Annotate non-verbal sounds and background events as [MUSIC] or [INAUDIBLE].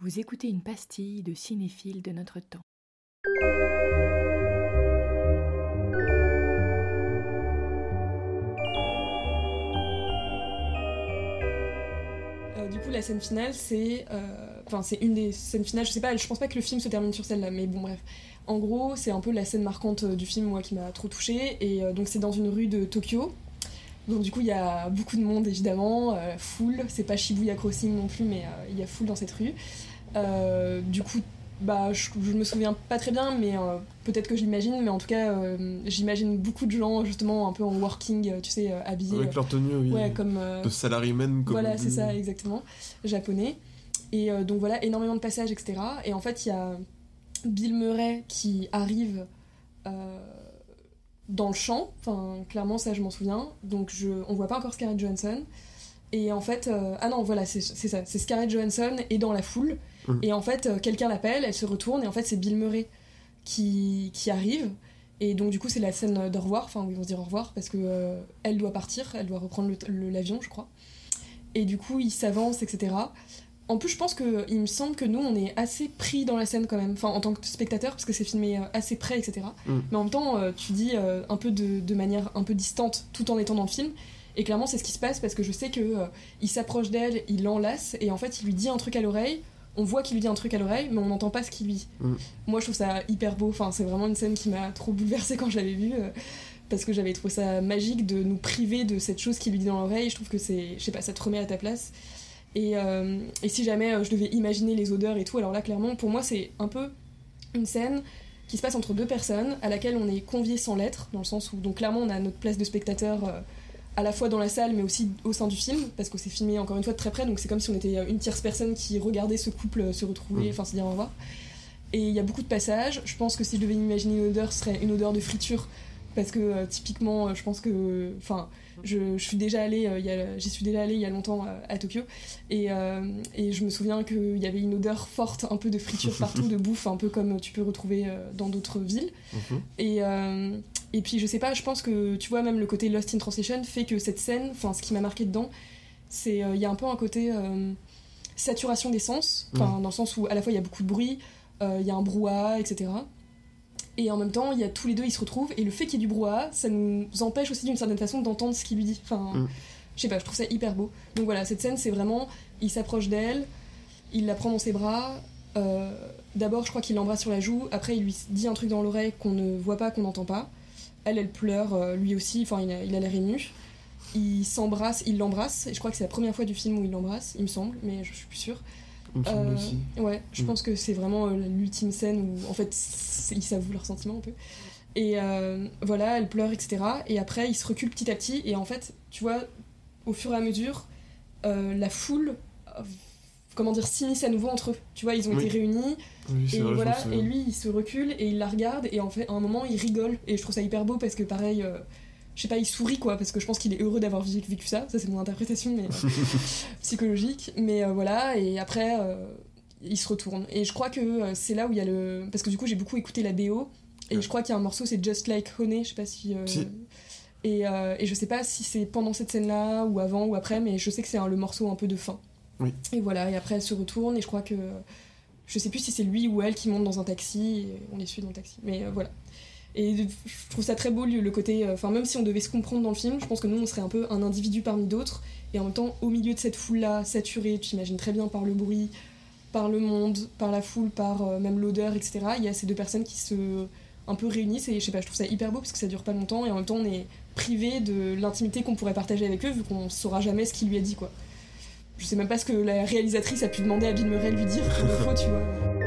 Vous écoutez une pastille de cinéphile de notre temps. Euh, du coup, la scène finale, c'est. euh, Enfin, c'est une des scènes finales. Je sais pas, je pense pas que le film se termine sur celle-là, mais bon, bref. En gros, c'est un peu la scène marquante euh, du film, moi, qui m'a trop touchée. Et donc, c'est dans une rue de Tokyo. Donc, du coup, il y a beaucoup de monde, évidemment. euh, foule. C'est pas Shibuya Crossing non plus, mais euh, il y a foule dans cette rue. Euh, du coup, bah, je, je me souviens pas très bien, mais euh, peut-être que je l'imagine. Mais en tout cas, j'imagine beaucoup de gens, justement, un peu en working, tu sais, habillés. Avec leur tenue, oui. Ouais, comme. De salarymen, comme voilà, c'est ça, exactement. Japonais. Et donc voilà, énormément de passages, etc. Et en fait, il y a Bill Murray qui arrive euh, dans le champ. Enfin, clairement, ça, je m'en souviens. Donc, je, on voit pas encore Scarlett Johansson. Et en fait, euh, ah non, voilà, c'est ça. C'est Scarlett Johansson est dans la foule. Mhm. Et en fait, euh, quelqu'un l'appelle, elle se retourne, et en fait, c'est Bill Murray qui, qui arrive. Et donc, du coup, c'est la scène de revoir, enfin, où ils vont se dire au revoir, parce que euh, elle doit partir, elle doit reprendre l'avion, je crois. Et du coup, il s'avance, etc. En plus, je pense que il me semble que nous, on est assez pris dans la scène quand même, enfin, en tant que spectateur, parce que c'est filmé euh, assez près, etc. Mm. Mais en même temps, euh, tu dis euh, un peu de, de manière un peu distante, tout en étant dans le film. Et clairement, c'est ce qui se passe parce que je sais que euh, il s'approche d'elle, il l'enlace, et en fait, il lui dit un truc à l'oreille. On voit qu'il lui dit un truc à l'oreille, mais on n'entend pas ce qu'il lui dit. Mm. Moi, je trouve ça hyper beau. Enfin, c'est vraiment une scène qui m'a trop bouleversée quand je l'avais vue. euh, parce que j'avais trouvé ça magique de nous priver de cette chose qui lui dit dans l'oreille. Je trouve que c'est, je sais pas, ça te remet à ta place. Et, euh, et si jamais euh, je devais imaginer les odeurs et tout, alors là, clairement, pour moi, c'est un peu une scène qui se passe entre deux personnes à laquelle on est convié sans lettre, dans le sens où, donc clairement, on a notre place de spectateur euh, à la fois dans la salle, mais aussi au sein du film, parce que c'est filmé encore une fois de très près, donc c'est comme si on était une tierce personne qui regardait ce couple se retrouver, Mhm. enfin se dire au revoir. Et il y a beaucoup de passages. Je pense que si je devais imaginer une odeur, ce serait une odeur de friture. Parce que euh, typiquement, euh, je pense que. Enfin, je, je suis déjà allée, euh, j'y suis déjà allée il y a longtemps à Tokyo. Et, et je me souviens qu'il y avait une odeur forte, un peu de friture [LAUGHS] partout, de bouffe, un peu comme tu peux retrouver dans d'autres villes. Mhm. Et, et puis je sais pas, je pense que tu vois, même le côté Lost in Translation fait que cette scène, enfin ce qui m'a marqué dedans, c'est euh, il y a un peu un côté euh, saturation des sens, enfin dans le sens où à la fois il y a beaucoup de bruit, euh, il y a un brouhaha, etc. Et en même temps, il y a tous les deux, ils se retrouvent, et le fait qu'il y ait du brouhaha, ça nous empêche aussi d'une certaine façon d'entendre ce qu'il lui dit. Enfin, Mm. je sais pas, je trouve ça hyper beau. Donc voilà, cette scène, c'est vraiment, il s'approche d'elle, il la prend dans ses bras. euh, D'abord, je crois qu'il l'embrasse sur la joue. Après, il lui dit un truc dans l'oreille qu'on ne voit pas, qu'on n'entend pas. Elle, elle pleure, euh, lui aussi. Enfin, il a il l'air ému. Il s'embrasse, il l'embrasse. Et je crois que c'est la première fois du film où il l'embrasse, il me semble, mais je suis plus sûre. Il me semble Euh, aussi. Ouais, je Mm. pense que c'est vraiment euh, l'ultime scène où en fait ils s'avouent leurs sentiments un peu. Et euh, voilà, elle pleure, etc. Et après, ils se reculent petit à petit. Et en fait, tu vois, au fur et à mesure, la foule, comment dire, s'immisce à nouveau entre eux. Tu vois, ils ont Oui. été réunis. Oui, Et vrai, voilà, et lui, il se recule et il la regarde. Et en fait, à un moment, il rigole. Et je trouve ça hyper beau parce que pareil. euh, je sais pas, il sourit quoi, parce que je pense qu'il est heureux d'avoir vécu ça. Ça, c'est mon interprétation, mais [LAUGHS] psychologique. Mais euh, voilà, et après, euh, il se retourne. Et je crois que euh, c'est là où il y a le. Parce que du coup, j'ai beaucoup écouté la BO, et Ouais. je crois qu'il y a un morceau, c'est Just Like Honey, je sais pas si. Si. Et, euh, et je sais pas si c'est pendant cette scène-là, ou avant, ou après, mais je sais que c'est le morceau un peu de fin. Oui. Et voilà, et après, elle se retourne, et je crois que. Je sais plus si c'est lui ou elle qui monte dans un taxi, et on les suit dans le taxi. Mais euh, voilà. Et je trouve ça très beau le côté. euh, Enfin, même si on devait se comprendre dans le film, je pense que nous, on serait un peu un individu parmi d'autres. Et en même temps, au milieu de cette foule-là, saturée, tu imagines très bien par le bruit, par le monde, par la foule, par euh, même l'odeur, etc. Il y a ces deux personnes qui se un peu réunissent et je sais pas, je trouve ça hyper beau parce que ça dure pas longtemps et en même temps on est privé de l'intimité qu'on pourrait partager avec eux vu qu'on saura jamais ce qu'il lui a dit quoi. Je sais même pas ce que la réalisatrice a pu demander à Bill Murray lui dire le faux, tu vois.